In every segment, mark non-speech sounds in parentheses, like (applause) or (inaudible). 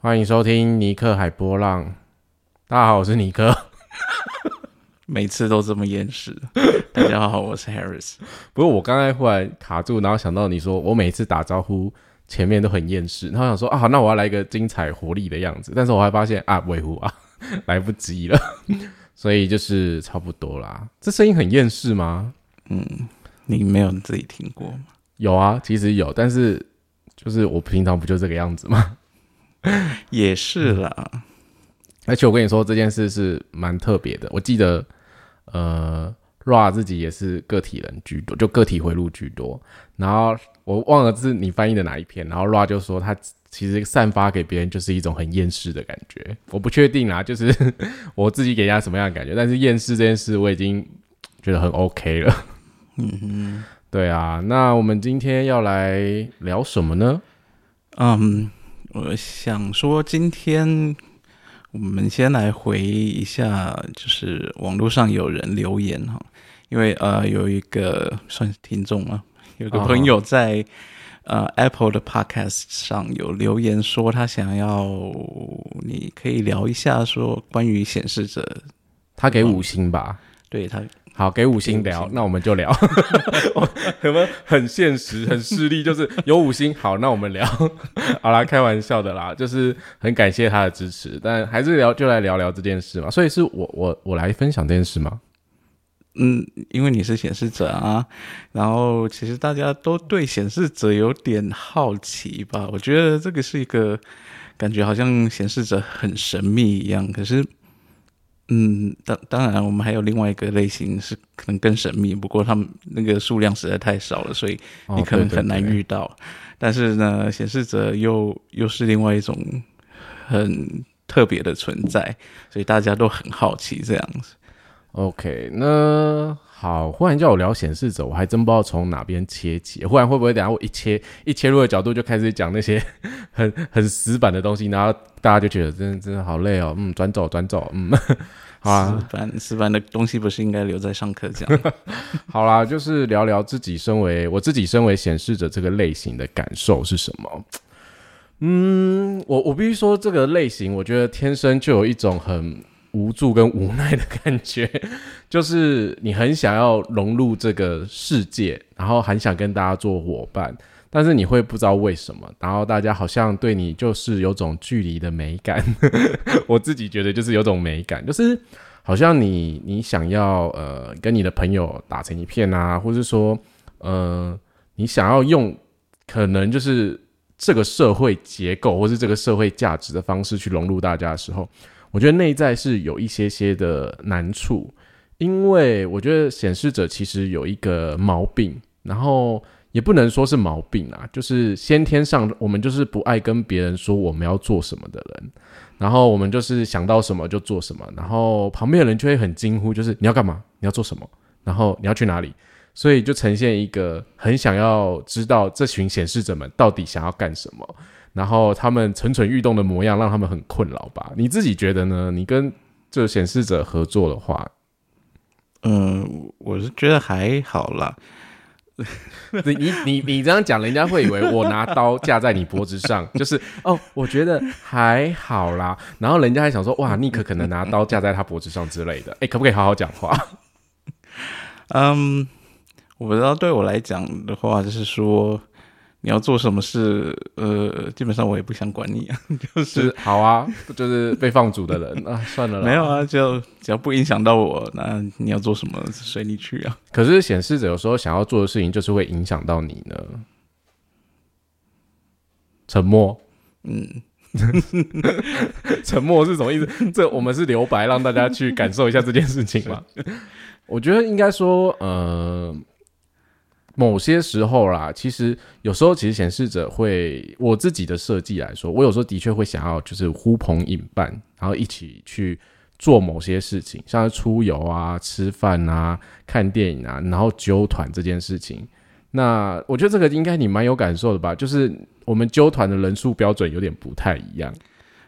欢迎收听尼克海波浪。大家好，我是尼克。(laughs) 每次都这么厌世。(laughs) 大家好，我是 Harris。不过我刚才忽然卡住，然后想到你说我每次打招呼前面都很厌世，然后想说啊，那我要来一个精彩活力的样子。但是我还发现啊，维护啊，(laughs) 来不及了。所以就是差不多啦。这声音很厌世吗？嗯，你没有自己听过吗？有啊，其实有，但是就是我平常不就这个样子吗？(laughs) 也是啦。而且我跟你说这件事是蛮特别的。我记得，呃，Ra 自己也是个体人居多，就个体回路居多。然后我忘了是你翻译的哪一篇，然后 Ra 就说他其实散发给别人就是一种很厌世的感觉。我不确定啦，就是 (laughs) 我自己给人家什么样的感觉，但是厌世这件事我已经觉得很 OK 了。嗯哼。对啊，那我们今天要来聊什么呢？嗯，我想说，今天我们先来回一下，就是网络上有人留言哈，因为呃，有一个算是听众嘛，有个朋友在呃 Apple 的 Podcast 上有留言说，他想要你可以聊一下说关于显示者，他给五星吧，对他。好，给五星聊，那我们就聊。(laughs) 我们很现实，很势利，就是有五星。好，那我们聊。好啦，开玩笑的啦，就是很感谢他的支持，但还是聊，就来聊聊这件事嘛。所以是我，我，我来分享这件事吗？嗯，因为你是显示者啊，然后其实大家都对显示者有点好奇吧？我觉得这个是一个感觉，好像显示者很神秘一样，可是。嗯，当当然，我们还有另外一个类型是可能更神秘，不过他们那个数量实在太少了，所以你可能很难遇到。但是呢，显示者又又是另外一种很特别的存在，所以大家都很好奇这样子。OK，那好，忽然叫我聊显示者，我还真不知道从哪边切起。忽然会不会等下我一切一切入的角度就开始讲那些 (laughs) 很很死板的东西，然后大家就觉得真的真的好累哦。嗯，转走转走，嗯。(laughs) 好啊，死板死板的东西不是应该留在上课讲？(laughs) 好啦，就是聊聊自己身为我自己身为显示者这个类型的感受是什么。嗯，我我必须说，这个类型我觉得天生就有一种很无助跟无奈的感觉，(laughs) 就是你很想要融入这个世界，然后很想跟大家做伙伴。但是你会不知道为什么，然后大家好像对你就是有种距离的美感。(laughs) 我自己觉得就是有种美感，就是好像你你想要呃跟你的朋友打成一片啊，或者说呃你想要用可能就是这个社会结构或是这个社会价值的方式去融入大家的时候，我觉得内在是有一些些的难处，因为我觉得显示者其实有一个毛病，然后。也不能说是毛病啊，就是先天上我们就是不爱跟别人说我们要做什么的人，然后我们就是想到什么就做什么，然后旁边的人就会很惊呼，就是你要干嘛？你要做什么？然后你要去哪里？所以就呈现一个很想要知道这群显示者们到底想要干什么，然后他们蠢蠢欲动的模样让他们很困扰吧？你自己觉得呢？你跟这显示者合作的话，嗯，我是觉得还好啦。你你你你这样讲，人家会以为我拿刀架在你脖子上，(laughs) 就是哦，我觉得还好啦。然后人家还想说，哇，尼克可能拿刀架在他脖子上之类的。哎，可不可以好好讲话？(laughs) 嗯，我不知道，对我来讲的话，就是说。你要做什么事？呃，基本上我也不想管你啊，(laughs) 就是好啊，(laughs) 就是被放逐的人啊，算了，没有啊，就只要不影响到我，那你要做什么随你去啊。可是显示者有时候想要做的事情，就是会影响到你呢。沉默，嗯，(laughs) 沉默是什么意思？这我们是留白，让大家去感受一下这件事情嘛。我觉得应该说，呃。某些时候啦，其实有时候其实显示者会，我自己的设计来说，我有时候的确会想要就是呼朋引伴，然后一起去做某些事情，像是出游啊、吃饭啊、看电影啊，然后揪团这件事情。那我觉得这个应该你蛮有感受的吧？就是我们揪团的人数标准有点不太一样。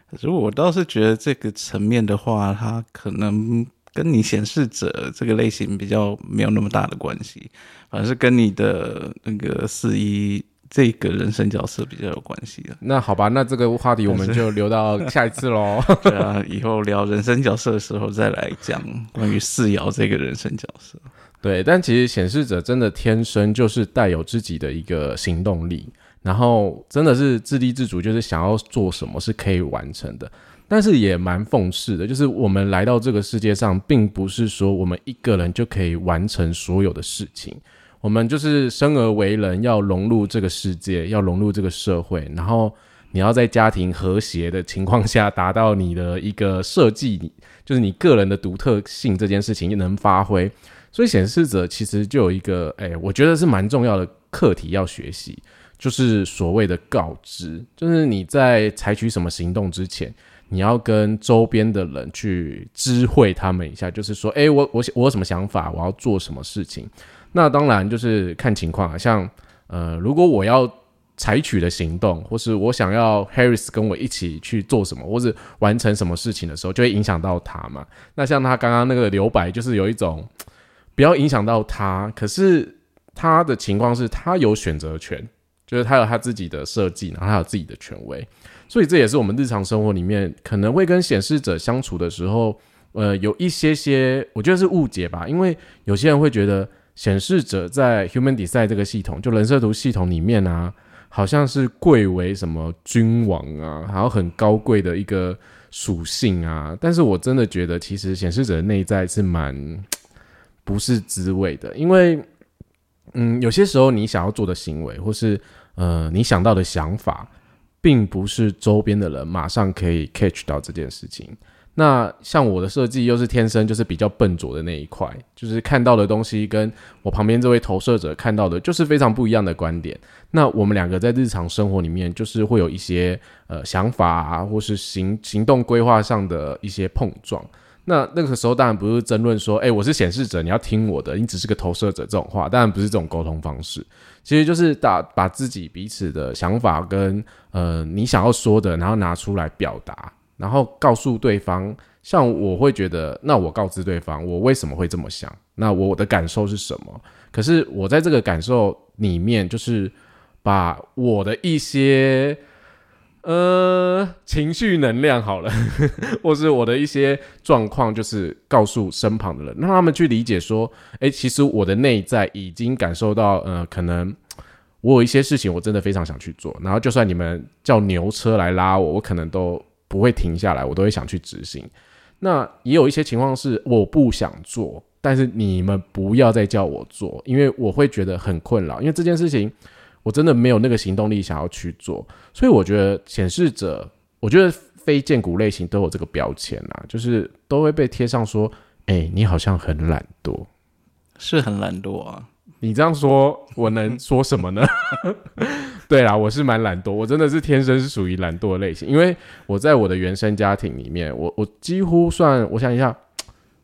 可是我倒是觉得这个层面的话，它可能。跟你显示者这个类型比较没有那么大的关系，反而是跟你的那个四一这个人生角色比较有关系的。那好吧，那这个话题我们就留到下一次喽。(laughs) 对啊，以后聊人生角色的时候再来讲关于四爻这个人生角色。对，但其实显示者真的天生就是带有自己的一个行动力，然后真的是自立自主，就是想要做什么是可以完成的。但是也蛮讽刺的，就是我们来到这个世界上，并不是说我们一个人就可以完成所有的事情。我们就是生而为人，要融入这个世界，要融入这个社会，然后你要在家庭和谐的情况下，达到你的一个设计，就是你个人的独特性这件事情能发挥。所以显示者其实就有一个，哎，我觉得是蛮重要的课题要学习，就是所谓的告知，就是你在采取什么行动之前，你要跟周边的人去知会他们一下，就是说，哎，我我我有什么想法，我要做什么事情。那当然就是看情况啊，像呃，如果我要采取的行动，或是我想要 Harris 跟我一起去做什么，或是完成什么事情的时候，就会影响到他嘛。那像他刚刚那个留白，就是有一种不要影响到他，可是他的情况是他有选择权，就是他有他自己的设计，然后他有自己的权威，所以这也是我们日常生活里面可能会跟显示者相处的时候，呃，有一些些我觉得是误解吧，因为有些人会觉得。显示者在 Human Design 这个系统，就人设图系统里面啊，好像是贵为什么君王啊，还有很高贵的一个属性啊。但是我真的觉得，其实显示者的内在是蛮 (tsk) 不是滋味的，因为，嗯，有些时候你想要做的行为，或是呃你想到的想法，并不是周边的人马上可以 catch 到这件事情。那像我的设计又是天生就是比较笨拙的那一块，就是看到的东西跟我旁边这位投射者看到的，就是非常不一样的观点。那我们两个在日常生活里面，就是会有一些呃想法啊，或是行行动规划上的一些碰撞。那那个时候当然不是争论说，哎，我是显示者，你要听我的，你只是个投射者这种话，当然不是这种沟通方式。其实就是打把自己彼此的想法跟呃你想要说的，然后拿出来表达。然后告诉对方，像我会觉得，那我告知对方，我为什么会这么想？那我的感受是什么？可是我在这个感受里面，就是把我的一些呃情绪能量好了，(laughs) 或是我的一些状况，就是告诉身旁的人，让他们去理解说，哎，其实我的内在已经感受到，呃，可能我有一些事情，我真的非常想去做。然后，就算你们叫牛车来拉我，我可能都。不会停下来，我都会想去执行。那也有一些情况是我不想做，但是你们不要再叫我做，因为我会觉得很困扰。因为这件事情我真的没有那个行动力想要去做，所以我觉得显示者，我觉得非荐股类型都有这个标签啊，就是都会被贴上说，哎，你好像很懒惰，是很懒惰啊。你这样说，我能说什么呢？(laughs) 对啦，我是蛮懒惰，我真的是天生是属于懒惰的类型。因为我在我的原生家庭里面，我我几乎算，我想一下，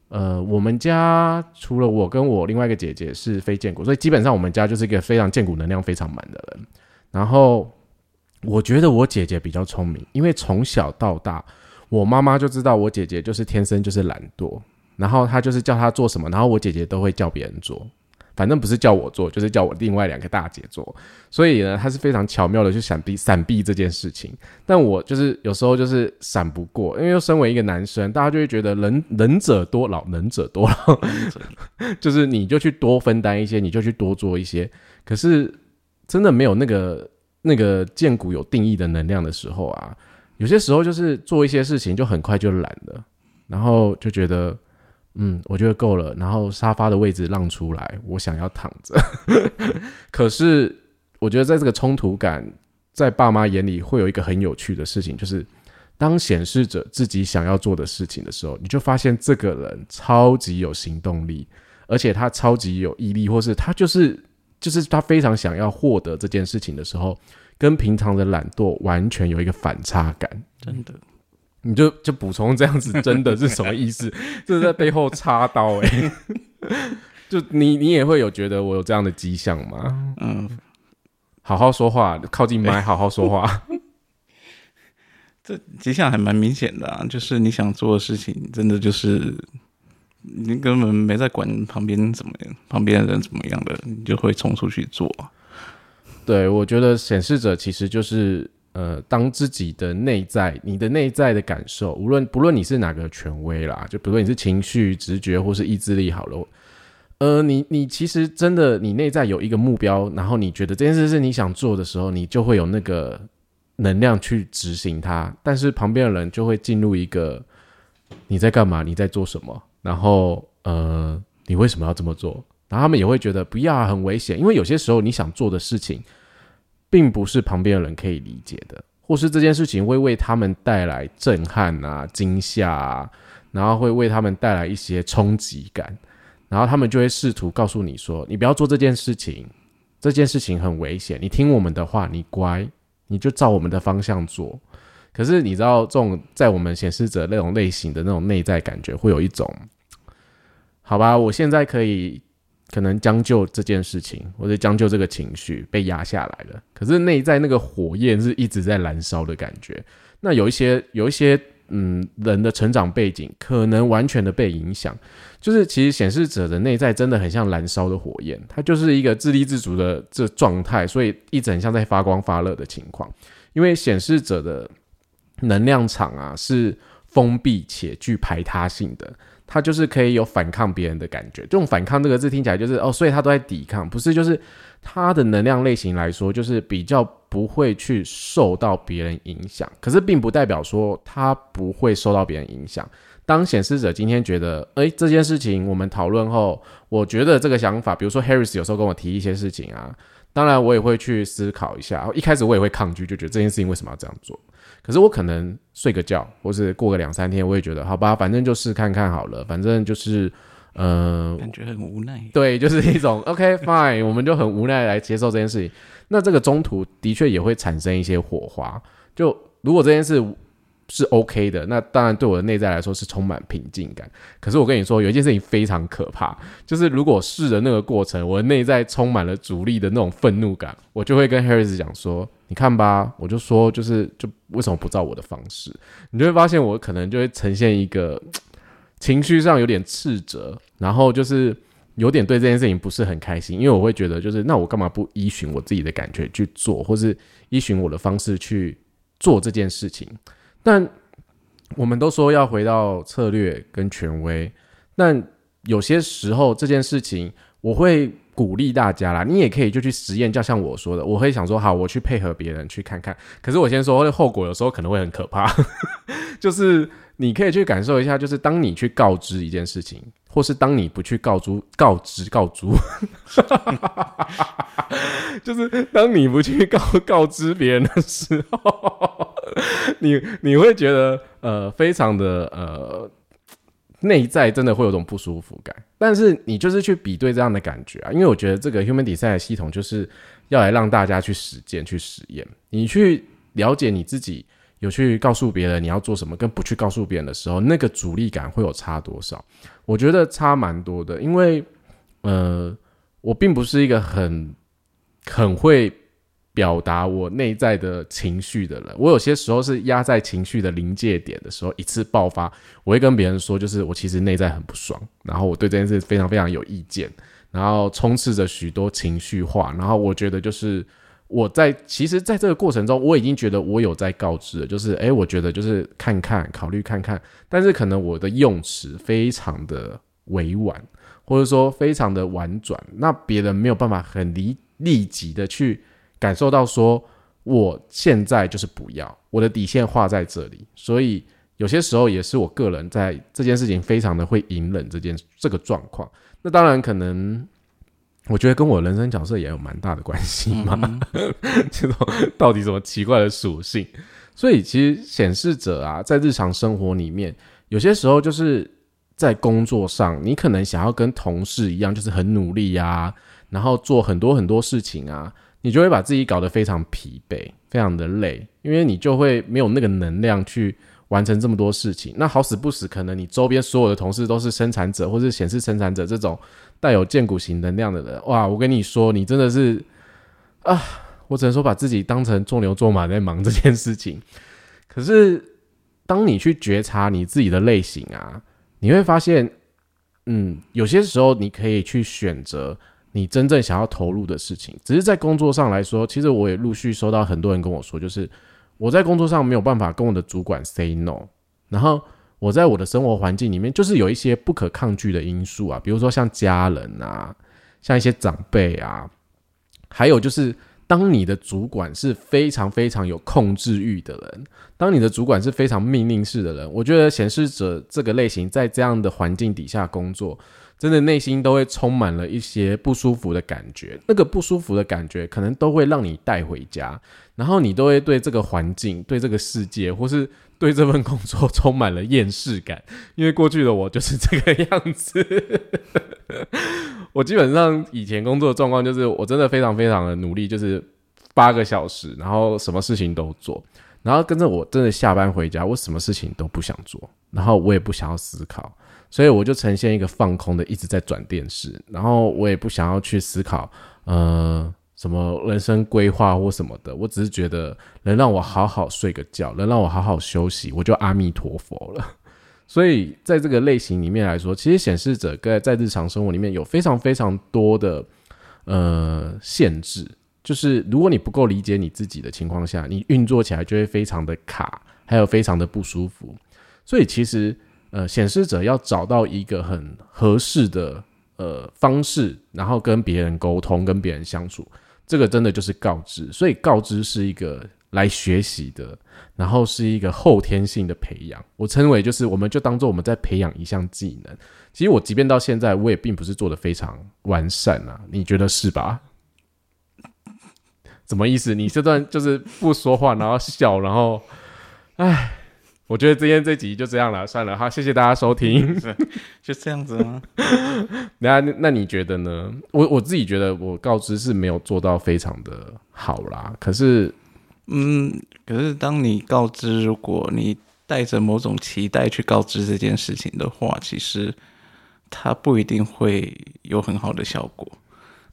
呃，我们家除了我跟我另外一个姐姐是非荐股，所以基本上我们家就是一个非常荐股能量非常满的人。然后我觉得我姐姐比较聪明，因为从小到大，我妈妈就知道我姐姐就是天生就是懒惰，然后她就是叫她做什么，然后我姐姐都会叫别人做。反正不是叫我做，就是叫我另外两个大姐做，所以呢，他是非常巧妙的去闪避闪避这件事情。但我就是有时候就是闪不过，因为身为一个男生，大家就会觉得能能者多劳，能者多劳，(laughs) 就是你就去多分担一些，你就去多做一些。可是真的没有那个那个剑骨有定义的能量的时候啊，有些时候就是做一些事情就很快就懒了，然后就觉得。嗯，我觉得够了。然后沙发的位置让出来，我想要躺着。(laughs) 可是我觉得在这个冲突感，在爸妈眼里会有一个很有趣的事情，就是当显示着自己想要做的事情的时候，你就发现这个人超级有行动力，而且他超级有毅力，或是他就是就是他非常想要获得这件事情的时候，跟平常的懒惰完全有一个反差感，真的。你就就补充这样子，真的是什么意思？(laughs) 这是在背后插刀哎！(laughs) 就你你也会有觉得我有这样的迹象吗？嗯，好好说话，靠近麦，(laughs) 好好说话。这迹象还蛮明显的啊，就是你想做的事情，真的就是你根本没在管旁边怎么样，旁边的人怎么样的，你就会冲出去做。对，我觉得显示者其实就是呃，当自己的内在，你的内在的感受，无论不论你是哪个权威啦，就不论你是情绪、直觉或是意志力，好了，呃，你你其实真的你内在有一个目标，然后你觉得这件事是你想做的时候，你就会有那个能量去执行它。但是旁边的人就会进入一个你在干嘛？你在做什么？然后呃，你为什么要这么做？然后他们也会觉得不要啊，很危险，因为有些时候你想做的事情，并不是旁边的人可以理解的，或是这件事情会为他们带来震撼啊、惊吓啊，然后会为他们带来一些冲击感，然后他们就会试图告诉你说：“你不要做这件事情，这件事情很危险，你听我们的话，你乖，你就照我们的方向做。”可是你知道，这种在我们显示者那种类型的那种内在感觉，会有一种，好吧，我现在可以。可能将就这件事情，或者将就这个情绪被压下来了。可是内在那个火焰是一直在燃烧的感觉。那有一些有一些嗯人的成长背景，可能完全的被影响。就是其实显示者的内在真的很像燃烧的火焰，它就是一个自立自主的这状态，所以一整像在发光发热的情况。因为显示者的能量场啊是封闭且具排他性的。他就是可以有反抗别人的感觉，这种反抗这个字听起来就是哦，所以他都在抵抗，不是？就是他的能量类型来说，就是比较不会去受到别人影响。可是并不代表说他不会受到别人影响。当显示者今天觉得，哎，这件事情我们讨论后，我觉得这个想法，比如说 Harris 有时候跟我提一些事情啊，当然我也会去思考一下。一开始我也会抗拒，就觉得这件事情为什么要这样做？可是我可能睡个觉，或是过个两三天，我也觉得好吧，反正就试看看好了。反正就是，呃，感觉很无奈。对，就是一种 (laughs) OK fine，我们就很无奈来接受这件事情。那这个中途的确也会产生一些火花。就如果这件事。是 OK 的，那当然对我的内在来说是充满平静感。可是我跟你说，有一件事情非常可怕，就是如果试的那个过程，我的内在充满了阻力的那种愤怒感，我就会跟 Harris 讲说：“你看吧，我就说就是就为什么不照我的方式？”你就会发现我可能就会呈现一个情绪上有点斥责，然后就是有点对这件事情不是很开心，因为我会觉得就是那我干嘛不依循我自己的感觉去做，或是依循我的方式去做这件事情？但我们都说要回到策略跟权威，但有些时候这件事情，我会鼓励大家啦，你也可以就去实验，就像我说的，我会想说，好，我去配合别人去看看。可是我先说，后果有时候可能会很可怕，(laughs) 就是你可以去感受一下，就是当你去告知一件事情，或是当你不去告知、告知、告知，(laughs) 就是当你不去告告知别人的时候。(laughs) 你你会觉得呃非常的呃内在真的会有种不舒服感，但是你就是去比对这样的感觉啊，因为我觉得这个 Human Design 系统就是要来让大家去实践去实验，你去了解你自己有去告诉别人你要做什么，跟不去告诉别人的时候，那个阻力感会有差多少？我觉得差蛮多的，因为呃我并不是一个很很会。表达我内在的情绪的人，我有些时候是压在情绪的临界点的时候，一次爆发，我会跟别人说，就是我其实内在很不爽，然后我对这件事非常非常有意见，然后充斥着许多情绪化，然后我觉得就是我在其实在这个过程中，我已经觉得我有在告知了，就是诶，我觉得就是看看考虑看看，但是可能我的用词非常的委婉，或者说非常的婉转，那别人没有办法很立立即的去。感受到说，我现在就是不要我的底线画在这里，所以有些时候也是我个人在这件事情非常的会隐忍这件这个状况。那当然可能，我觉得跟我人生角色也有蛮大的关系嘛，(laughs) (laughs) 这种到底什么奇怪的属性？所以其实显示者啊，在日常生活里面，有些时候就是在工作上，你可能想要跟同事一样，就是很努力呀，然后做很多很多事情啊。你就会把自己搞得非常疲惫，非常的累，因为你就会没有那个能量去完成这么多事情。那好死不死，可能你周边所有的同事都是生产者，或是显示生产者这种带有剑骨型能量的人。哇，我跟你说，你真的是啊，我只能说把自己当成做牛做马在忙这件事情。可是，当你去觉察你自己的类型啊，你会发现，嗯，有些时候你可以去选择。你真正想要投入的事情。只是在工作上来说，其实我也陆续收到很多人跟我说，就是我在工作上没有办法跟我的主管 say no，然后我在我的生活环境里面，就是有一些不可抗拒的因素啊，比如说像家人啊，像一些长辈啊，还有就是。当你的主管是非常非常有控制欲的人，当你的主管是非常命令式的人，我觉得显示者这个类型在这样的环境底下工作，真的内心都会充满了一些不舒服的感觉。那个不舒服的感觉，可能都会让你带回家，然后你都会对这个环境、对这个世界，或是对这份工作充满了厌世感。因为过去的我就是这个样子。我基本上以前工作的状况就是，我真的非常非常的努力，就是八个小时，然后什么事情都做，然后跟着我真的下班回家，我什么事情都不想做，然后我也不想要思考，所以我就呈现一个放空的，一直在转电视，然后我也不想要去思考，呃，什么人生规划或什么的，我只是觉得能让我好好睡个觉，能让我好好休息，我就阿弥陀佛了。(laughs) 所以，在这个类型里面来说，其实显示者在在日常生活里面有非常非常多的呃限制，就是如果你不够理解你自己的情况下，你运作起来就会非常的卡，还有非常的不舒服。所以，其实呃，显示者要找到一个很合适的呃方式，然后跟别人沟通、跟别人相处，这个真的就是告知。所以，告知是一个。来学习的，然后是一个后天性的培养，我称为就是，我们就当做我们在培养一项技能。其实我即便到现在，我也并不是做的非常完善啊，你觉得是吧？(laughs) 什么意思？你这段就是不说话，然后笑，然后，唉，我觉得今天这集就这样了，算了，好，谢谢大家收听，就这样子吗？(laughs) 那那你觉得呢？我我自己觉得我告知是没有做到非常的好啦，可是。嗯，可是当你告知，如果你带着某种期待去告知这件事情的话，其实它不一定会有很好的效果。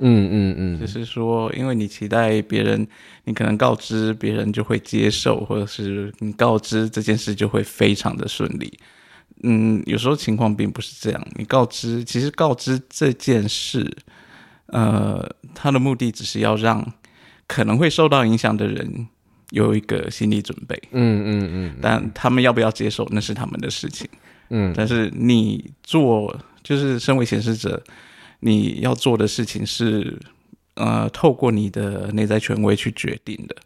嗯嗯嗯，就是说，因为你期待别人，你可能告知别人就会接受，或者是你告知这件事就会非常的顺利。嗯，有时候情况并不是这样。你告知，其实告知这件事，呃，他的目的只是要让可能会受到影响的人。有一个心理准备，嗯嗯嗯，但他们要不要接受那是他们的事情，嗯，但是你做就是身为显示者，你要做的事情是，呃，透过你的内在权威去决定的，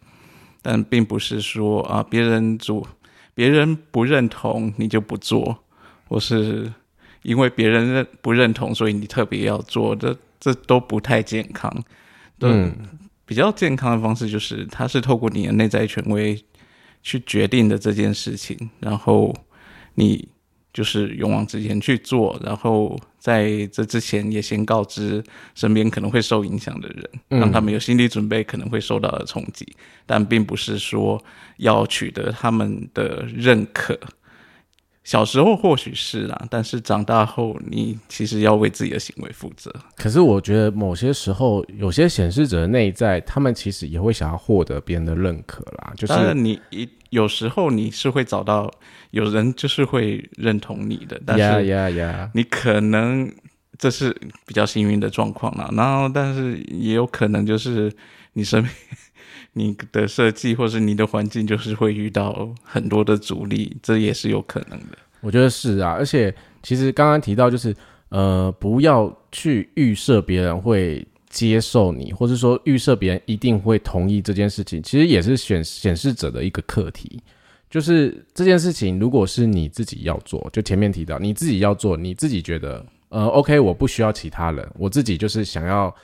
但并不是说啊，别人做，别人不认同你就不做，或是因为别人认不认同，所以你特别要做，这这都不太健康，嗯。比较健康的方式就是，它是透过你的内在权威去决定的这件事情，然后你就是勇往直前去做，然后在这之前也先告知身边可能会受影响的人，让他们有心理准备可能会受到的冲击，但并不是说要取得他们的认可。小时候或许是啊，但是长大后你其实要为自己的行为负责。可是我觉得某些时候，有些显示者的内在，他们其实也会想要获得别人的认可啦。就是你一有时候你是会找到有人就是会认同你的，但是你可能这是比较幸运的状况啦。然后，但是也有可能就是你身边。你的设计或是你的环境，就是会遇到很多的阻力，这也是有可能的。我觉得是啊，而且其实刚刚提到，就是呃，不要去预设别人会接受你，或者说预设别人一定会同意这件事情，其实也是显显示者的一个课题。就是这件事情，如果是你自己要做，就前面提到你自己要做，你自己觉得呃，OK，我不需要其他人，我自己就是想要。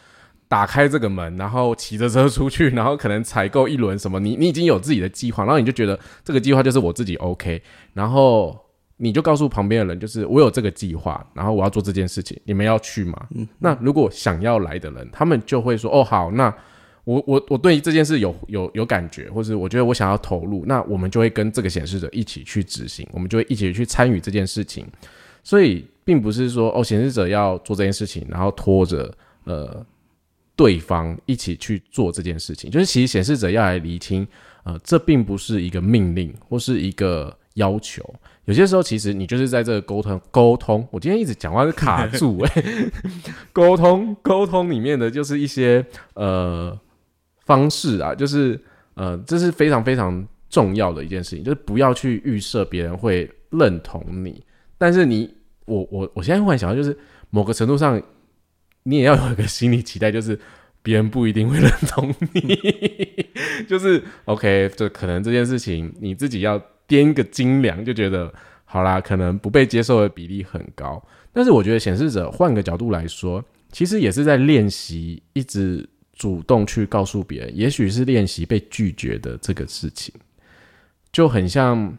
打开这个门，然后骑着车出去，然后可能采购一轮什么，你你已经有自己的计划，然后你就觉得这个计划就是我自己 OK，然后你就告诉旁边的人，就是我有这个计划，然后我要做这件事情，你们要去吗？嗯，那如果想要来的人，他们就会说，哦好，那我我我对这件事有有有感觉，或是我觉得我想要投入，那我们就会跟这个显示者一起去执行，我们就会一起去参与这件事情，所以并不是说哦显示者要做这件事情，然后拖着呃。对方一起去做这件事情，就是其实显示者要来厘清，呃，这并不是一个命令或是一个要求。有些时候，其实你就是在这个沟通沟通。我今天一直讲话是卡住哎，(laughs) 沟通沟通里面的就是一些呃方式啊，就是呃这是非常非常重要的一件事情，就是不要去预设别人会认同你。但是你我我我现在忽然想到，就是某个程度上，你也要有一个心理期待，就是别人不一定会认同你。(laughs) 就是 OK，就可能这件事情你自己要。掂个斤两就觉得好啦，可能不被接受的比例很高。但是我觉得显示者换个角度来说，其实也是在练习，一直主动去告诉别人，也许是练习被拒绝的这个事情，就很像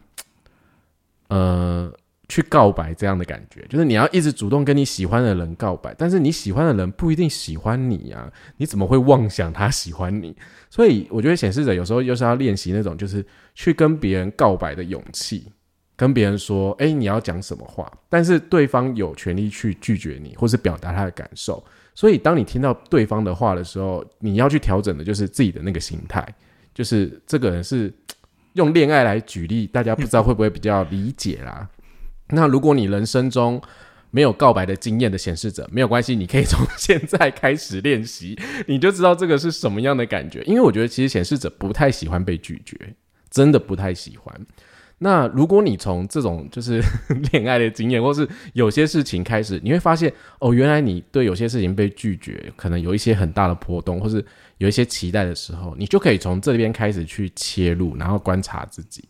呃去告白这样的感觉。就是你要一直主动跟你喜欢的人告白，但是你喜欢的人不一定喜欢你呀，你怎么会妄想他喜欢你？所以我觉得显示者有时候又是要练习那种，就是去跟别人告白的勇气，跟别人说，哎，你要讲什么话，但是对方有权利去拒绝你，或是表达他的感受。所以当你听到对方的话的时候，你要去调整的就是自己的那个心态，就是这个人是用恋爱来举例，大家不知道会不会比较理解啦？那如果你人生中，没有告白的经验的显示者没有关系，你可以从现在开始练习，你就知道这个是什么样的感觉。因为我觉得其实显示者不太喜欢被拒绝，真的不太喜欢。那如果你从这种就是 (laughs) 恋爱的经验，或是有些事情开始，你会发现哦，原来你对有些事情被拒绝，可能有一些很大的波动，或是有一些期待的时候，你就可以从这边开始去切入，然后观察自己。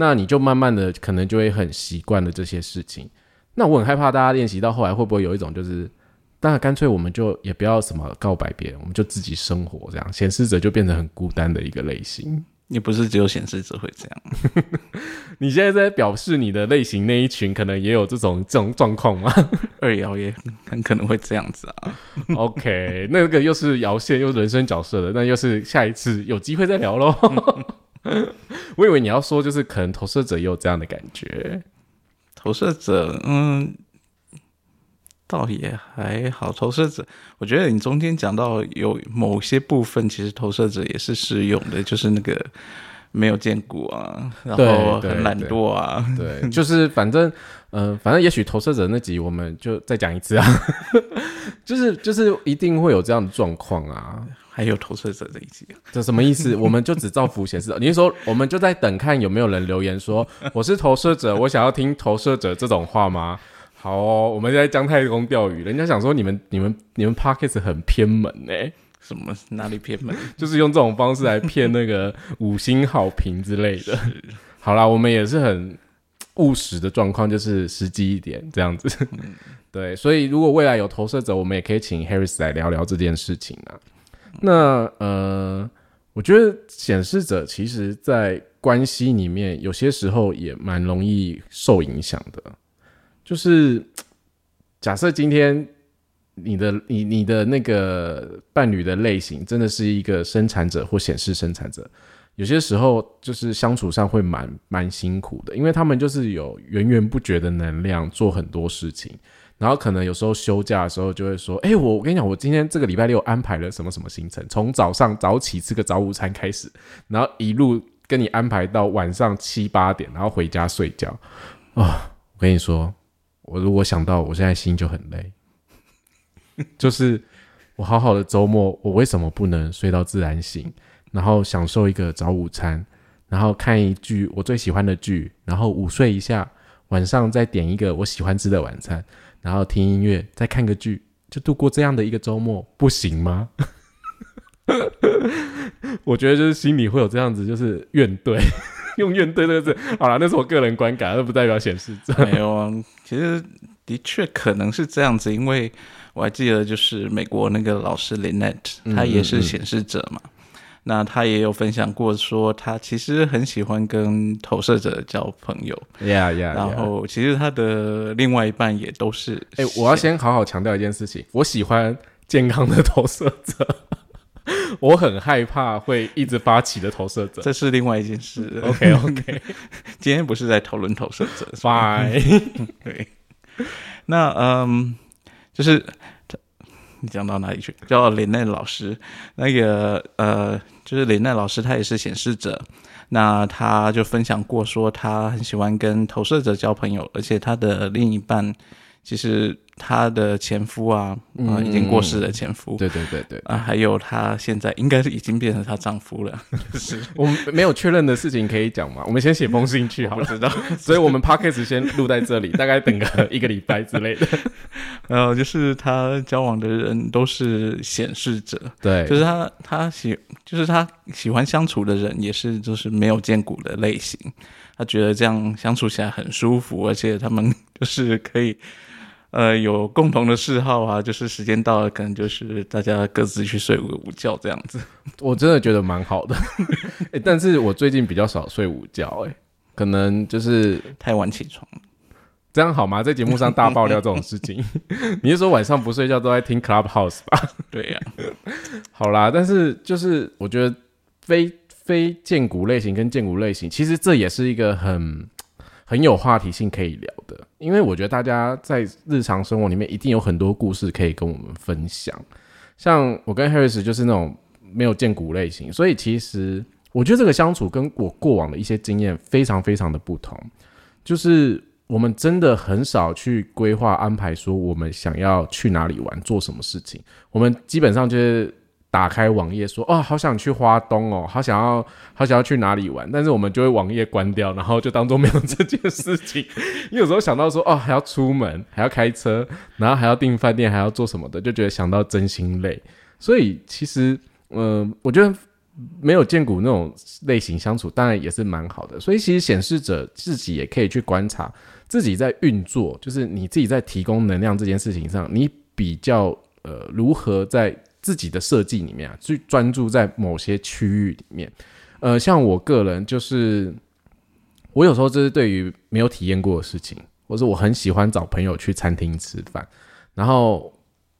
那你就慢慢的可能就会很习惯了这些事情。那我很害怕大家练习到后来会不会有一种就是，那干脆我们就也不要什么告白别人，我们就自己生活这样，显示者就变成很孤单的一个类型。也不是只有显示者会这样，你现在在表示你的类型那一群可能也有这种这种状况吗？二爻也很可能会这样子啊。OK，那个又是摇线又人生角色的，那又是下一次有机会再聊喽。(laughs) (laughs) 我以为你要说就是可能投射者也有这样的感觉。投射者，嗯，倒也还好。投射者，我觉得你中间讲到有某些部分，其实投射者也是适用的，就是那个没有见过啊，然后很懒惰啊，对，(laughs) 就是反正，嗯，反正也许投射者那集我们就再讲一次啊，(laughs) 就是就是一定会有这样的状况啊。还有投射者这一集，这什么意思？(laughs) 我们就只造福显示。你是说，我们就在等看有没有人留言说我是投射者，我想要听投射者这种话吗？好，哦，我们在姜太公钓鱼，人家想说你们、你们、你们 Pockets 很偏门呢？什么哪里偏门？(laughs) 就是用这种方式来骗那个五星好评之类的。好啦，我们也是很务实的状况，就是实际一点这样子。对，所以如果未来有投射者，我们也可以请 Harris 来聊聊这件事情啊。那呃，我觉得显示者其实，在关系里面，有些时候也蛮容易受影响的。就是假设今天你的你你的那个伴侣的类型，真的是一个生产者或显示生产者，有些时候就是相处上会蛮蛮辛苦的，因为他们就是有源源不绝的能量，做很多事情。然后可能有时候休假的时候就会说，哎，我我跟你讲，我今天这个礼拜六安排了什么什么行程，从早上早起吃个早午餐开始，然后一路跟你安排到晚上七八点，然后回家睡觉。啊，我跟你说，我如果想到我现在心就很累，(laughs) 就是我好好的周末，我为什么不能睡到自然醒，然后享受一个早午餐，然后看一句我最喜欢的剧，然后午睡一下，晚上再点一个我喜欢吃的晚餐。然后听音乐，再看个剧，就度过这样的一个周末，不行吗？(laughs) 我觉得就是心里会有这样子，就是怨怼，(laughs) 用怨怼这个字。好了，那是我个人观感，那不代表显示。没有啊，其实的确可能是这样子，因为我还记得，就是美国那个老师 Lynette，他也是显示者嘛。那他也有分享过，说他其实很喜欢跟投射者交朋友。Yeah, yeah. 然后其实他的另外一半也都是。哎，我要先好好强调一件事情，我喜欢健康的投射者，(laughs) 我很害怕会一直发起的投射者，这是另外一件事。OK, OK. (laughs) 今天不是在讨论投射者。Fine，(laughs) 对。那嗯，就是。你讲到哪里去？叫林奈老师，那个呃，就是林奈老师，他也是显示者。那他就分享过说，他很喜欢跟投射者交朋友，而且他的另一半其实。她的前夫啊，啊，已经过世的前夫，对对对对啊，还有她现在应该是已经变成她丈夫了。(laughs) 是我们没有确认的事情可以讲吗？我们先写封信去，(laughs) 好知道。(laughs) 所以我们 podcast 先录在这里，大概等个一个礼拜之类的。然后就是她交往的人都是显示者，对，就是他他喜，就是他喜欢相处的人也是就是没有见骨的类型，她觉得这样相处起来很舒服，而且他们就是可以。呃，有共同的嗜好啊，就是时间到了，可能就是大家各自去睡个午觉这样子。(laughs) 我真的觉得蛮好的，(laughs) 但是我最近比较少睡午觉，哎，可能就是太晚起床这样好吗？在节目上大爆料这种事情，(laughs) 你是说晚上不睡觉都在听 Clubhouse 吧？对呀，好啦，但是就是我觉得非非建股类型跟建股类型，其实这也是一个很。很有话题性可以聊的，因为我觉得大家在日常生活里面一定有很多故事可以跟我们分享。像我跟 Harris 就是那种没有见骨类型，所以其实我觉得这个相处跟我过往的一些经验非常非常的不同。就是我们真的很少去规划安排，说我们想要去哪里玩，做什么事情。我们基本上就是。打开网页说哦，好想去花东哦，好想要，好想要去哪里玩？但是我们就会网页关掉，然后就当做没有这件事情。(laughs) 你有时候想到说哦，还要出门，还要开车，然后还要订饭店，还要做什么的，就觉得想到真心累。所以其实，嗯，我觉得没有见骨那种类型相处，当然也是蛮好的。所以其实显示者自己也可以去观察自己在运作，就是你自己在提供能量这件事情上，你比较呃如何在。自己的设计里面啊，去专注在某些区域里面，呃，像我个人就是，我有时候就是对于没有体验过的事情，或者我很喜欢找朋友去餐厅吃饭。然后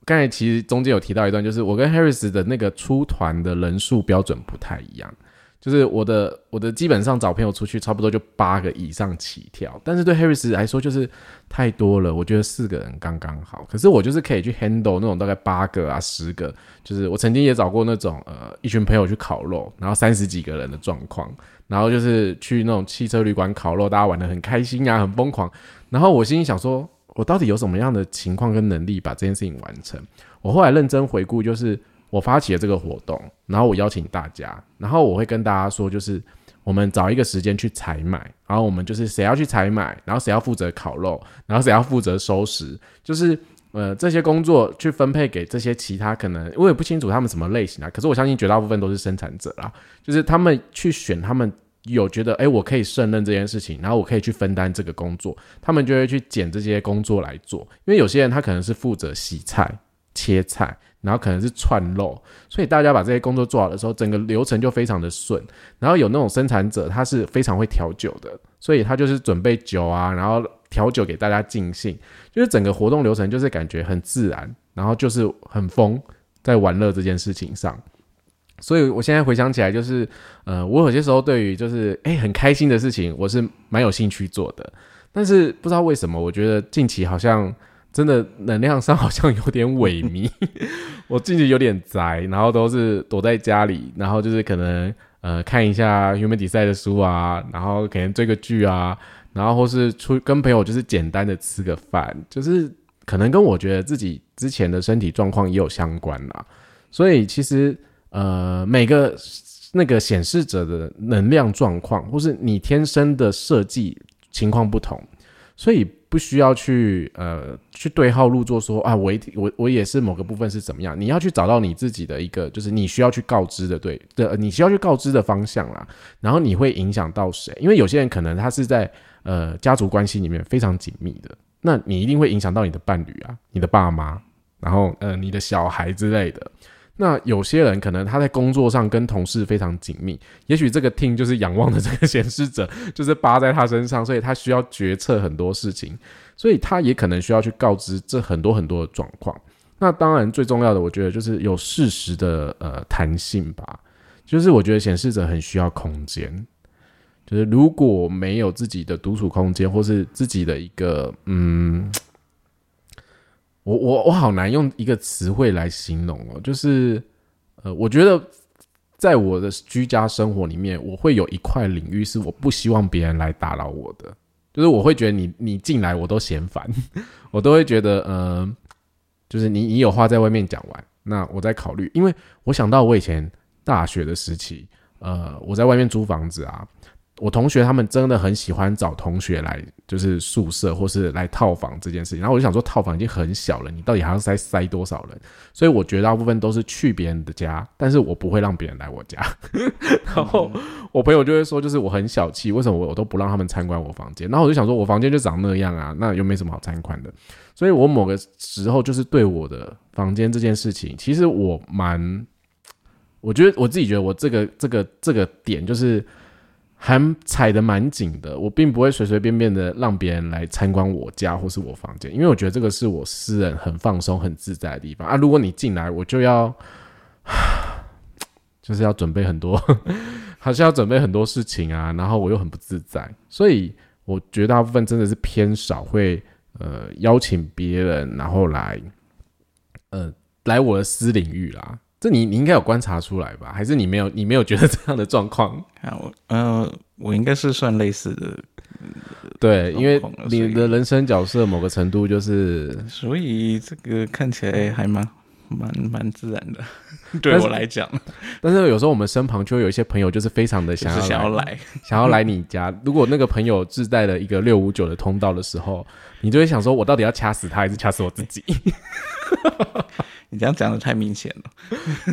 刚才其实中间有提到一段，就是我跟 Harris 的那个出团的人数标准不太一样。就是我的我的基本上找朋友出去差不多就八个以上起跳，但是对 Harris 来说就是太多了，我觉得四个人刚刚好。可是我就是可以去 handle 那种大概八个啊十个，就是我曾经也找过那种呃一群朋友去烤肉，然后三十几个人的状况，然后就是去那种汽车旅馆烤肉，大家玩的很开心啊，很疯狂。然后我心里想说，我到底有什么样的情况跟能力把这件事情完成？我后来认真回顾，就是。我发起了这个活动，然后我邀请大家，然后我会跟大家说，就是我们找一个时间去采买，然后我们就是谁要去采买，然后谁要负责烤肉，然后谁要负责收拾，就是呃这些工作去分配给这些其他可能我也不清楚他们什么类型啊，可是我相信绝大部分都是生产者啦，就是他们去选他们有觉得哎我可以胜任这件事情，然后我可以去分担这个工作，他们就会去捡这些工作来做，因为有些人他可能是负责洗菜切菜。然后可能是串漏，所以大家把这些工作做好的时候，整个流程就非常的顺。然后有那种生产者，他是非常会调酒的，所以他就是准备酒啊，然后调酒给大家尽兴，就是整个活动流程就是感觉很自然，然后就是很疯在玩乐这件事情上。所以我现在回想起来，就是呃，我有些时候对于就是诶很开心的事情，我是蛮有兴趣做的，但是不知道为什么，我觉得近期好像。真的能量上好像有点萎靡，(laughs) 我近期有点宅，然后都是躲在家里，然后就是可能呃看一下 Human Design 的书啊，然后可能追个剧啊，然后或是出跟朋友就是简单的吃个饭，就是可能跟我觉得自己之前的身体状况也有相关啦。所以其实呃每个那个显示者的能量状况，或是你天生的设计情况不同，所以。不需要去呃去对号入座说啊，我我我也是某个部分是怎么样？你要去找到你自己的一个，就是你需要去告知的对的，你需要去告知的方向啦。然后你会影响到谁？因为有些人可能他是在呃家族关系里面非常紧密的，那你一定会影响到你的伴侣啊，你的爸妈，然后呃你的小孩之类的。那有些人可能他在工作上跟同事非常紧密，也许这个听就是仰望的这个显示者，(laughs) 就是扒在他身上，所以他需要决策很多事情，所以他也可能需要去告知这很多很多的状况。那当然最重要的，我觉得就是有适时的呃弹性吧，就是我觉得显示者很需要空间，就是如果没有自己的独处空间，或是自己的一个嗯。我我我好难用一个词汇来形容哦，就是呃，我觉得在我的居家生活里面，我会有一块领域是我不希望别人来打扰我的，就是我会觉得你你进来我都嫌烦，(laughs) 我都会觉得呃，就是你你有话在外面讲完，那我在考虑，因为我想到我以前大学的时期，呃，我在外面租房子啊。我同学他们真的很喜欢找同学来，就是宿舍或是来套房这件事情。然后我就想说，套房已经很小了，你到底还要塞塞多少人？所以我绝大部分都是去别人的家，但是我不会让别人来我家。(laughs) 然后我朋友就会说，就是我很小气，为什么我我都不让他们参观我房间？然后我就想说，我房间就长那样啊，那又没什么好参观的。所以我某个时候就是对我的房间这件事情，其实我蛮，我觉得我自己觉得我这个这个这个点就是。还踩得蛮紧的，我并不会随随便便的让别人来参观我家或是我房间，因为我觉得这个是我私人很放松、很自在的地方啊。如果你进来，我就要，(sighs) 就是要准备很多，好像要准备很多事情啊，然后我又很不自在，所以我绝大部分真的是偏少会呃邀请别人，然后来呃来我的私领域啦。这你你应该有观察出来吧？还是你没有你没有觉得这样的状况？啊，我呃，我应该是算类似的，对，因为你的人生角色某个程度就是，所以这个看起来还蛮蛮蛮自然的，(laughs) 对我来讲。但是有时候我们身旁就会有一些朋友，就是非常的想要想要来 (laughs) 想要来你家。如果那个朋友自带了一个六五九的通道的时候，你就会想说，我到底要掐死他，还是掐死我自己？(laughs) 你这样讲的太明显了。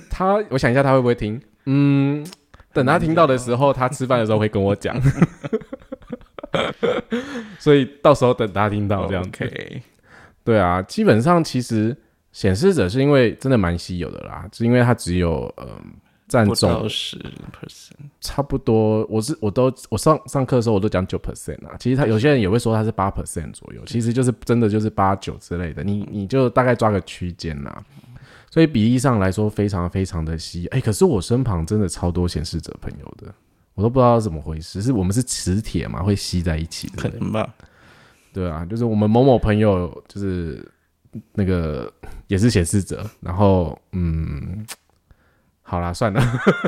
他，我想一下，他会不会听？嗯，等他听到的时候，他吃饭的时候会跟我讲。(laughs) 所以到时候等他听到这样子。对啊，基本上其实显示者是因为真的蛮稀有的啦，是因为它只有嗯占总十 percent，差不多。我是我都我上上课的时候我都讲九 percent 啊。其实他有些人也会说他是八 percent 左右，其实就是真的就是八九之类的。你你就大概抓个区间啦。所以比例上来说，非常非常的稀。哎，可是我身旁真的超多显示者朋友的，我都不知道怎么回事。是我们是磁铁嘛，会吸在一起的，可能吧？对啊，就是我们某某朋友，就是那个也是显示者。然后，嗯，好啦，算了，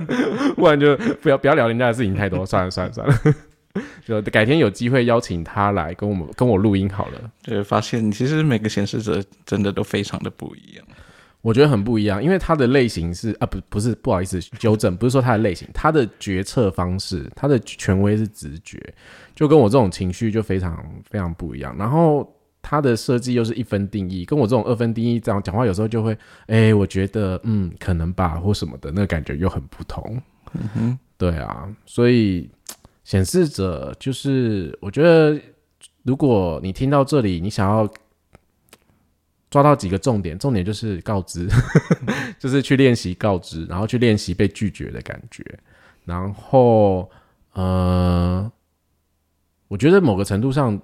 (laughs) 不然就不要不要聊人家的事情太多。算了算了算了，(laughs) 就改天有机会邀请他来跟我们跟我录音好了。就发现其实每个显示者真的都非常的不一样。我觉得很不一样，因为他的类型是啊，不不是不好意思纠正，不是说他的类型，他的决策方式，他的权威是直觉，就跟我这种情绪就非常非常不一样。然后它的设计又是一分定义，跟我这种二分定义这样讲话，有时候就会，哎，我觉得嗯，可能吧，或什么的，那个感觉又很不同。嗯，对啊，所以显示者就是我觉得，如果你听到这里，你想要。抓到几个重点，重点就是告知，(laughs) 就是去练习告知，然后去练习被拒绝的感觉，然后呃，我觉得某个程度上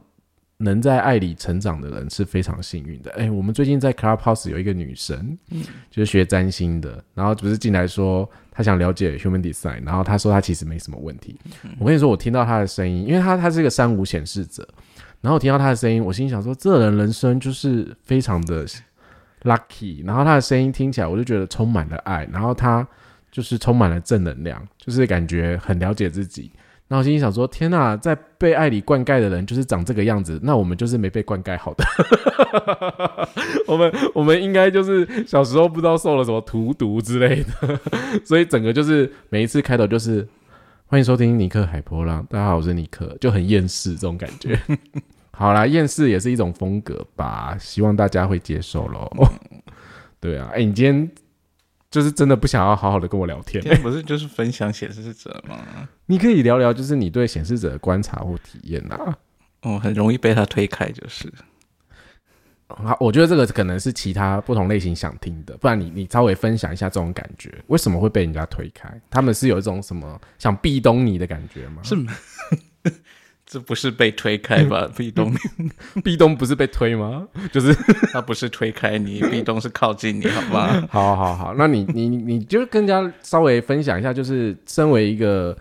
能在爱里成长的人是非常幸运的。哎，我们最近在 Clubhouse 有一个女生，嗯，就是学占星的，然后不是进来说她想了解 Human Design，然后她说她其实没什么问题。我跟你说，我听到她的声音，因为她她是一个三无显示者。然后听到她的声音，我心想说，这人人生就是非常的 lucky。然后她的声音听起来，我就觉得充满了爱。然后她就是充满了正能量，就是感觉很了解自己。然后心想说，天呐，在被爱里灌溉的人就是长这个样子，那我们就是没被灌溉好的。(laughs) 我们我们应该就是小时候不知道受了什么荼毒之类的，(laughs) 所以整个就是每一次开头就是欢迎收听尼克海波浪，大家好，我是尼克，就很厌世这种感觉。(laughs) 好啦，厌世也是一种风格吧，希望大家会接受喽。对啊，哎，你今天就是真的不想要好好的跟我聊天？不是就是分享显示者吗？(laughs) 你可以聊聊，就是你对显示者的观察或体验呐。哦，很容易被他推开，就是。好，我觉得这个可能是其他不同类型想听的，不然你你稍微分享一下这种感觉，为什么会被人家推开？他们是有一种什么想壁咚你的感觉吗？是。(laughs) 这不是被推开吧？壁咚，(laughs) 壁咚不是被推吗？就是 (laughs) 他不是推开你，(laughs) 壁咚是靠近你，好吗？好好好，那你你你就更加稍微分享一下，就是身为一个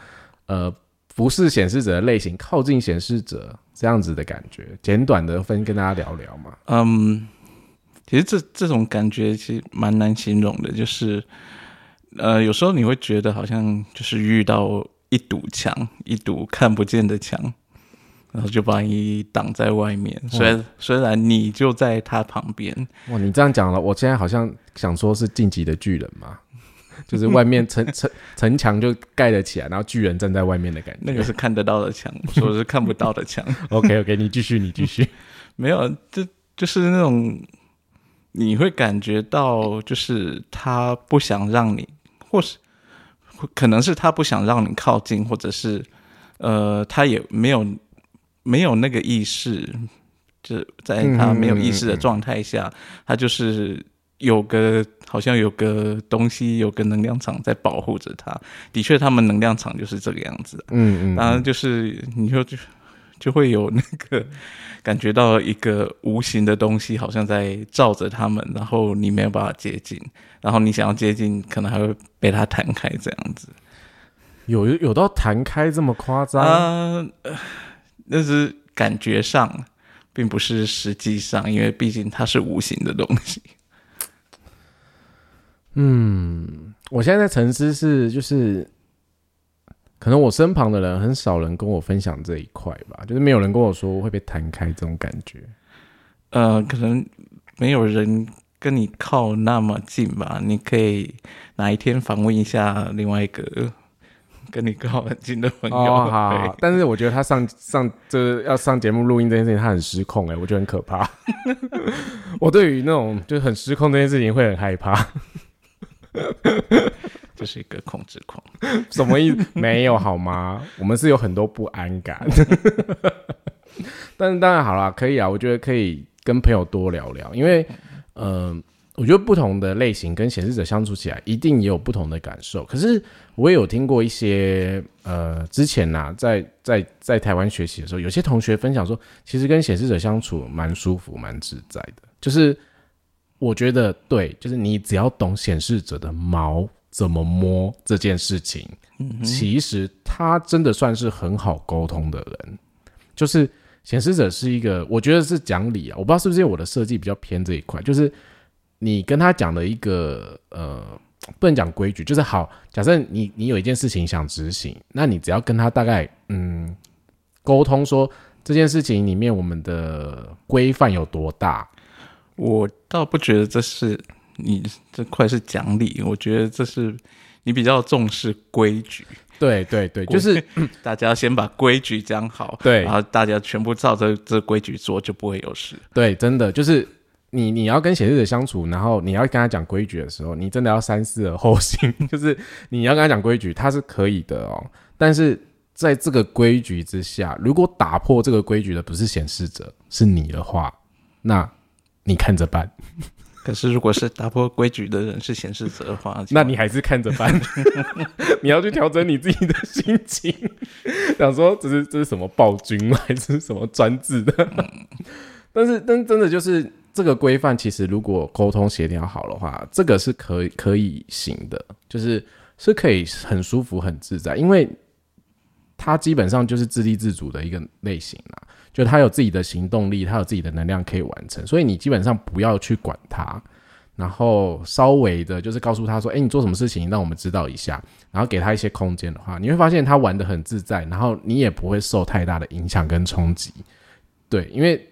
呃不是显示者的类型，靠近显示者这样子的感觉，简短的分跟大家聊聊嘛。嗯，其实这这种感觉其实蛮难形容的，就是呃，有时候你会觉得好像就是遇到一堵墙，一堵看不见的墙，然后就把你挡在外面。虽然虽然你就在他旁边，哇，你这样讲了，我现在好像想说是晋级的巨人嘛，(laughs) 就是外面城城城墙就盖了起来，然后巨人站在外面的感觉。那个是看得到的墙，(laughs) 我说的是看不到的墙。OK OK，(laughs) 你继续，你继续。没有，就就是那种你会感觉到，就是他不想让你，或是可能是他不想让你靠近，或者是呃，他也没有没有那个意识，就在他没有意识的状态下，他就是有个好像有个东西，有个能量场在保护着他。的确，他们能量场就是这个样子。嗯嗯，当然，就是你就就就会有那个感觉到一个无形的东西，好像在罩着他们，然后你没有办法接近，然后你想要接近，可能还会被他弹开这样子有有到弹开这么夸张？那是感觉上，并不是实际上，因为毕竟它是无形的东西。(laughs) 嗯，我现在在沉思是就是。可能我身旁的人很少人跟我分享这一块吧，就是没有人跟我说会被弹开这种感觉。呃，可能没有人跟你靠那么近吧。你可以哪一天访问一下另外一个跟你靠很近的朋友。哦，好好，但是我觉得他上上这要上节目录音这件事情，他很失控哎、我觉得很可怕。(laughs) 我对于那种就是很失控这件事情会很害怕。(laughs) 就是一个控制狂。什么意思？(laughs) 没有好吗？我们是有很多不安感。但是当然好啦，可以啊，我觉得可以跟朋友多聊聊，因为呃，我觉得不同的类型跟显示者相处起来，一定也有不同的感受。可是我也有听过一些呃，之前呐、在在在台湾学习的时候，有些同学分享说，其实跟显示者相处蛮舒服、蛮自在的。就是我觉得对，就是你只要懂显示者的毛怎么摸这件事情，其实他真的算是很好沟通的人。就是显示者是一个，我觉得是讲理啊，我不知道是不是因为我的设计比较偏这一块，就是你跟他讲的一个呃，不能讲规矩，就是好，假设你你有一件事情想执行，那你只要跟他大概嗯沟通说这件事情里面我们的规范有多大，我倒不觉得这是你这块是讲理，我觉得这是你比较重视规矩，对对对，就是 (laughs) 大家先把规矩讲好，对。然后大家全部照着这规矩做，就不会有事。对，真的就是你你要跟显示者相处，然后你要跟他讲规矩的时候，你真的要三思而后行。(laughs) 就是你要跟他讲规矩，他是可以的哦，但是在这个规矩之下，如果打破这个规矩的不是显示者，是你的话，那你看着办。(laughs) 可是如果是打破规矩的人是显示者的话，那你还是看着办，(laughs) 你要去调整你自己的心情，想说这是这是什么暴君吗？还是什么专制的？但是，但真的就是这个规范，其实如果沟通协调好的话，这个是可以可以行的，就是是可以很舒服、很自在，因为他基本上就是自立自主的一个类型啦。就他有自己的行动力，他有自己的能量可以完成，所以你基本上不要去管他，然后稍微的就是告诉他说：“哎、你做什么事情，让我们知道一下。”然后给他一些空间的话，你会发现他玩的很自在，然后你也不会受太大的影响跟冲击。对，因为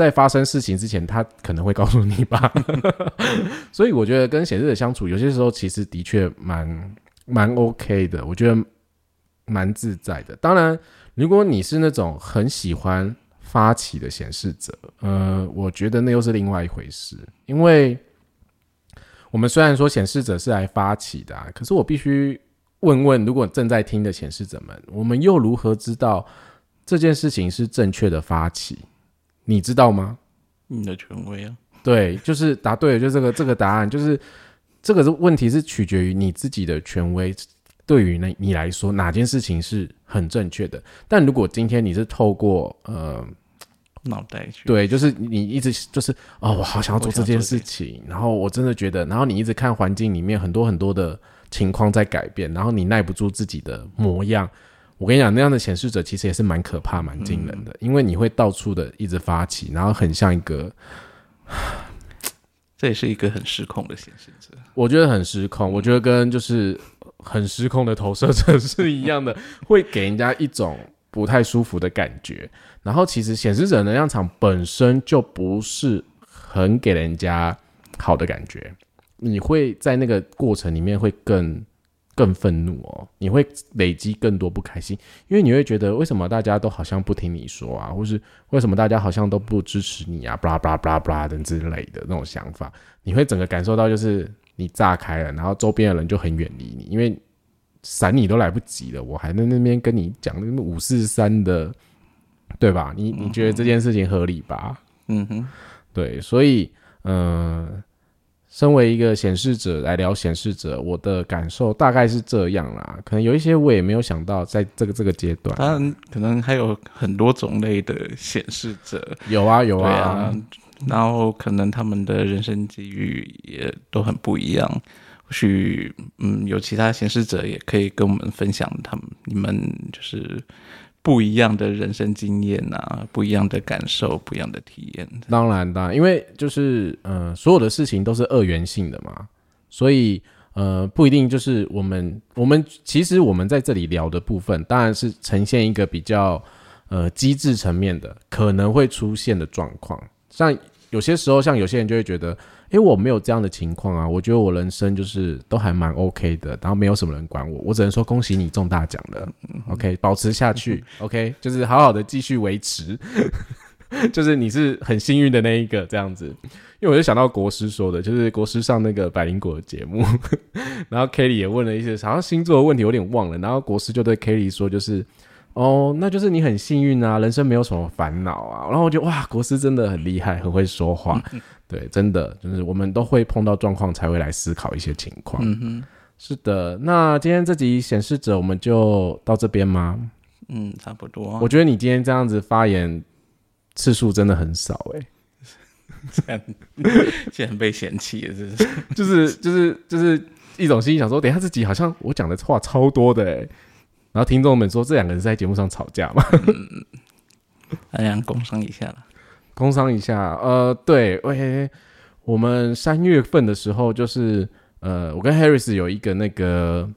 在发生事情之前，他可能会告诉你吧。(laughs) 所以我觉得跟显示者相处，有些时候其实的确蛮蛮 OK 的，我觉得蛮自在的。当然，如果你是那种很喜欢发起的显示者，呃，我觉得那又是另外一回事。因为我们虽然说显示者是来发起的、啊，可是我必须问问，如果正在听的显示者们，我们又如何知道这件事情是正确的发起？你知道吗？你的权威啊，对，就是答对了，就这个这个答案，就是这个问题是取决于你自己的权威。对于你你来说，哪件事情是很正确的？但如果今天你是透过呃，脑袋去对，就是你一直就是哦，我好想要做这件事情，然后我真的觉得，然后你一直看环境里面很多很多的情况在改变，然后你耐不住自己的模样。我跟你讲，那样的显示者其实也是蛮可怕、蛮惊人的，因为你会到处的一直发起，然后很像一个这也是一个很失控的显示者。我觉得很失控，我觉得跟就是很失控的投射者 (laughs) 是一样的，会给人家一种不太舒服的感觉。然后其实显示者能量场本身就不是很给人家好的感觉，你会在那个过程里面会更更愤怒哦，你会累积更多不开心，因为你会觉得为什么大家都好像不听你说啊，或是为什么大家好像都不支持你啊，巴拉巴拉巴拉巴拉等之类的那种想法，你会整个感受到就是你炸开了，然后周边的人就很远离你，因为闪你都来不及了，我还在那边跟你讲那么五四三的。对吧？你你觉得这件事情合理吧？嗯哼，对，所以，嗯，身为一个显示者来聊显示者，我的感受大概是这样啦。可能有一些我也没有想到，在这个这个阶段，当然可能还有很多种类的显示者，有啊有啊，然后可能他们的人生机遇也都很不一样。或许，嗯，有其他显示者也可以跟我们分享他们你们就是。不一样的人生经验啊，不一样的感受，不一样的体验。当然，当然，因为就是呃，所有的事情都是二元性的嘛，所以呃，不一定就是我们我们其实我们在这里聊的部分，当然是呈现一个比较呃机制层面的可能会出现的状况。像有些时候，像有些人就会觉得。因为我没有这样的情况啊，我觉得我人生就是都还蛮 OK 的，然后没有什么人管我，我只能说恭喜你中大奖了，OK，保持下去，(laughs) OK，就是好好的继续维持，(laughs) 就是你是很幸运的那一个这样子。因为我就想到国师说的，就是国师上那个百灵果的节目，(laughs) 然后 Kelly 也问了一些好像星座的问题，有点忘了，然后国师就对 Kelly 说，就是哦，那就是你很幸运啊，人生没有什么烦恼啊，然后我觉得哇，国师真的很厉害，很会说话。对，真的就是我们都会碰到状况才会来思考一些情况。嗯哼，是的。那今天这集显示者我们就到这边吗？嗯，差不多。我觉得你今天这样子发言次数真的很少哎，这样竟然被嫌弃了，是就是就是就是一种心想说，等下自己好像我讲的话超多的哎，然后听众们说这两个人在节目上吵架嘛，哎呀，工商一下了。工商一下，呃，对，喂，我们三月份的时候，就是呃，我跟 Harris 有一个那个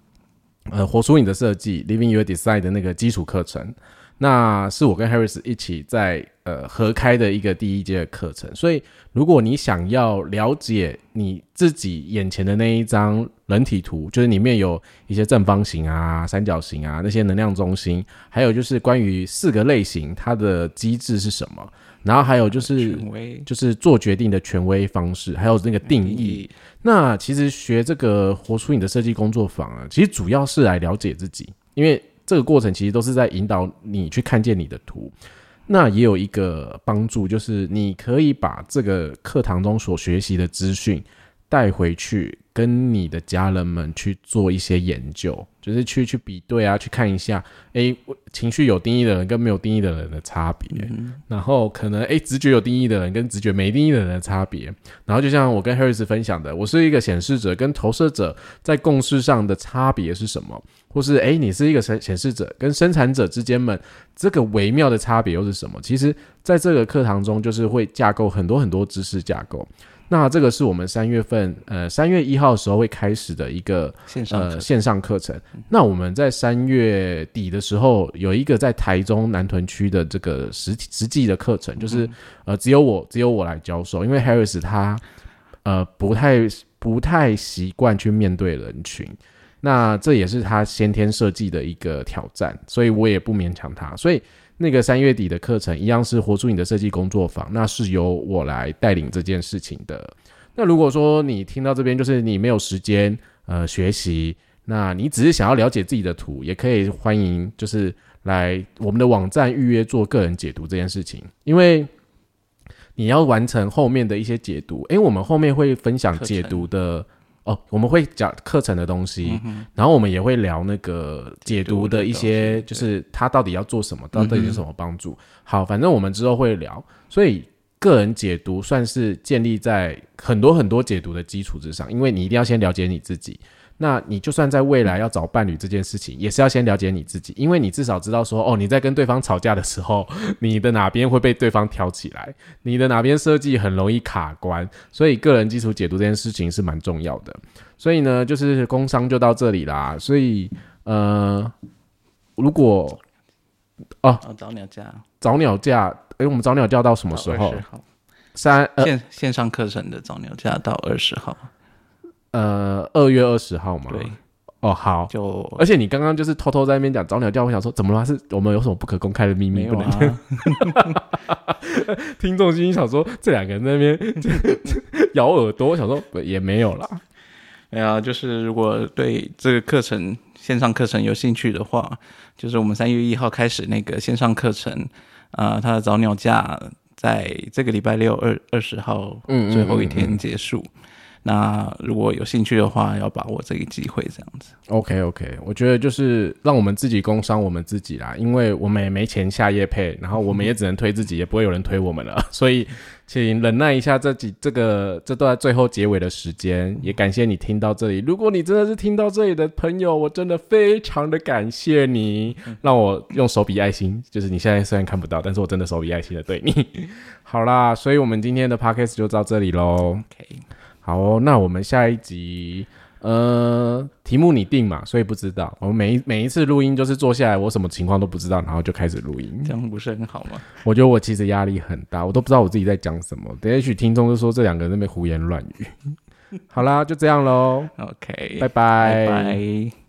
呃，活出你的设计，Living Your Design 的那个基础课程，那是我跟 Harris 一起在呃合开的一个第一阶的课程。所以，如果你想要了解你自己眼前的那一张人体图，就是里面有一些正方形啊、三角形啊那些能量中心，还有就是关于四个类型它的机制是什么。然后还有就是，就是做决定的权威方式，还有那个定义。那其实学这个活出你的设计工作坊啊，其实主要是来了解自己，因为这个过程其实都是在引导你去看见你的图。那也有一个帮助，就是你可以把这个课堂中所学习的资讯带回去。跟你的家人们去做一些研究，就是去去比对啊，去看一下，哎，情绪有定义的人跟没有定义的人的差别，然后可能哎，直觉有定义的人跟直觉没定义的人的差别，然后就像我跟 Harris 分享的，我是一个显示者跟投射者在共识上的差别是什么，或是哎，你是一个显显示者跟生产者之间们这个微妙的差别又是什么？其实在这个课堂中，就是会架构很多很多知识架构。那这个是我们三月份，呃，三月一号的时候会开始的一个线上呃线上课程。那我们在三月底的时候有一个在台中南屯区的这个实体实际的课程，就是呃只有我只有我来教授，因为 Harris 他呃不太不太习惯去面对人群，那这也是他先天设计的一个挑战，所以我也不勉强他，所以。那个三月底的课程一样是活出你的设计工作坊，那是由我来带领这件事情的。那如果说你听到这边就是你没有时间呃学习，那你只是想要了解自己的图，也可以欢迎就是来我们的网站预约做个人解读这件事情，因为你要完成后面的一些解读，因为我们后面会分享解读的。哦，我们会讲课程的东西，然后我们也会聊那个解读的一些，就是他到底要做什么，到底有什么帮助。好，反正我们之后会聊，所以个人解读算是建立在很多很多解读的基础之上，因为你一定要先了解你自己。那你就算在未来要找伴侣这件事情，也是要先了解你自己，因为你至少知道说，哦，你在跟对方吵架的时候，你的哪边会被对方挑起来，你的哪边设计很容易卡关，所以个人基础解读这件事情是蛮重要的。所以呢，就是工商就到这里啦。所以呃，如果哦，早鸟价，早鸟价，哎，我们早鸟价到什么时候？三线线上课程的早鸟价到二十号。呃，二月二十号嘛。对。哦，好。就而且你刚刚就是偷偷在那边讲早鸟价，我想说，怎么了？是我们有什么不可公开的秘密？不能讲。(laughs) 听众心想说，这两个人在那边 (laughs) 咬耳朵，我想说也没有啦。哎呀，就是如果对这个课程线上课程有兴趣的话，就是我们三月一号开始那个线上课程，啊，它的早鸟价在这个礼拜六二二十号最后一天结束。那如果有兴趣的话，要把握这个机会，这样子。OK OK，我觉得就是让我们自己工商我们自己啦，因为我们也没钱下夜配，然后我们也只能推自己，也不会有人推我们了，(laughs) 所以请忍耐一下这几这个这段最后结尾的时间，也感谢你听到这里。如果你真的是听到这里的朋友，我真的非常的感谢你，(laughs) 让我用手比爱心，就是你现在虽然看不到，但是我真的手比爱心的对你。(laughs) 好啦，所以我们今天的 Podcast 就到这里喽。OK。好哦，那我们下一集，呃，题目你定嘛，所以不知道。我们每一每一次录音就是坐下来，我什么情况都不知道，然后就开始录音，这样不是很好吗？我觉得我其实压力很大，我都不知道我自己在讲什么。等也许听众就说这两个人那边胡言乱语。(laughs) 好啦，就这样喽。OK，拜拜。拜。